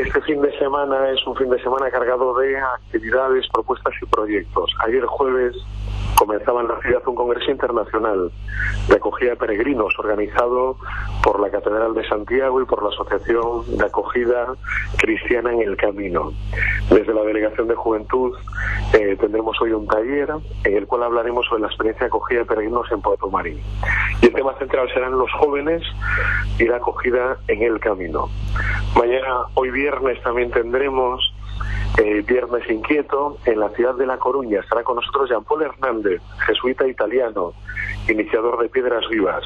Este fin de semana es un fin de semana cargado de actividades, propuestas y proyectos. Ayer jueves comenzaba en la ciudad un congreso internacional de acogida de peregrinos organizado por la Catedral de Santiago y por la Asociación de Acogida Cristiana en el Camino. Desde la Delegación de Juventud eh, tendremos hoy un taller en el cual hablaremos sobre la experiencia de acogida de peregrinos en Puerto Marín. Y el tema central serán los jóvenes y la acogida en el camino. Mañana, hoy viernes, también tendremos eh, Viernes Inquieto en la ciudad de La Coruña. Estará con nosotros Jean-Paul Hernández, jesuita italiano, iniciador de Piedras Vivas,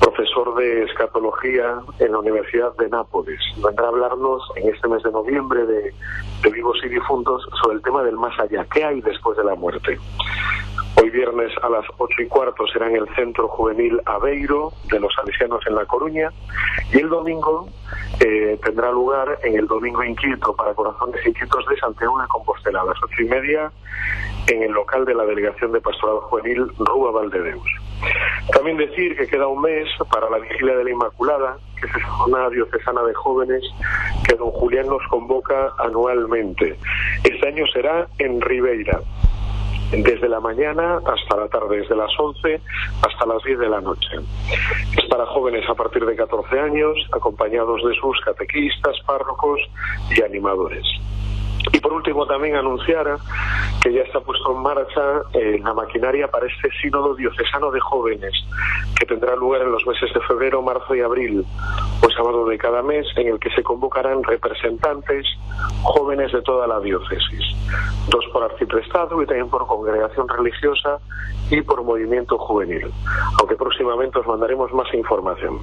profesor de escatología en la Universidad de Nápoles. Vendrá a hablarnos en este mes de noviembre de, de Vivos y Difuntos sobre el tema del más allá. ¿Qué hay después de la muerte? Hoy viernes a las ocho y cuarto será en el Centro Juvenil Aveiro de los Salesianos en La Coruña y el domingo eh, tendrá lugar en el Domingo Inquieto para Corazones Inquietos de Santiago de Compostela a las ocho y media en el local de la Delegación de Pastoral Juvenil Rúa Valdedeus. También decir que queda un mes para la Vigilia de la Inmaculada, que es jornada diocesana de jóvenes que don Julián nos convoca anualmente. Este año será en Ribeira desde la mañana hasta la tarde, desde las 11 hasta las 10 de la noche. Es para jóvenes a partir de 14 años, acompañados de sus catequistas, párrocos y animadores. Y por último también anunciar que ya está puesto en marcha eh, la maquinaria para este sínodo diocesano de jóvenes que tendrá lugar en los meses de febrero, marzo y abril, o sábado de cada mes, en el que se convocarán representantes jóvenes de toda la diócesis, arciprestado y también por congregación religiosa y por movimiento juvenil, aunque próximamente os mandaremos más información.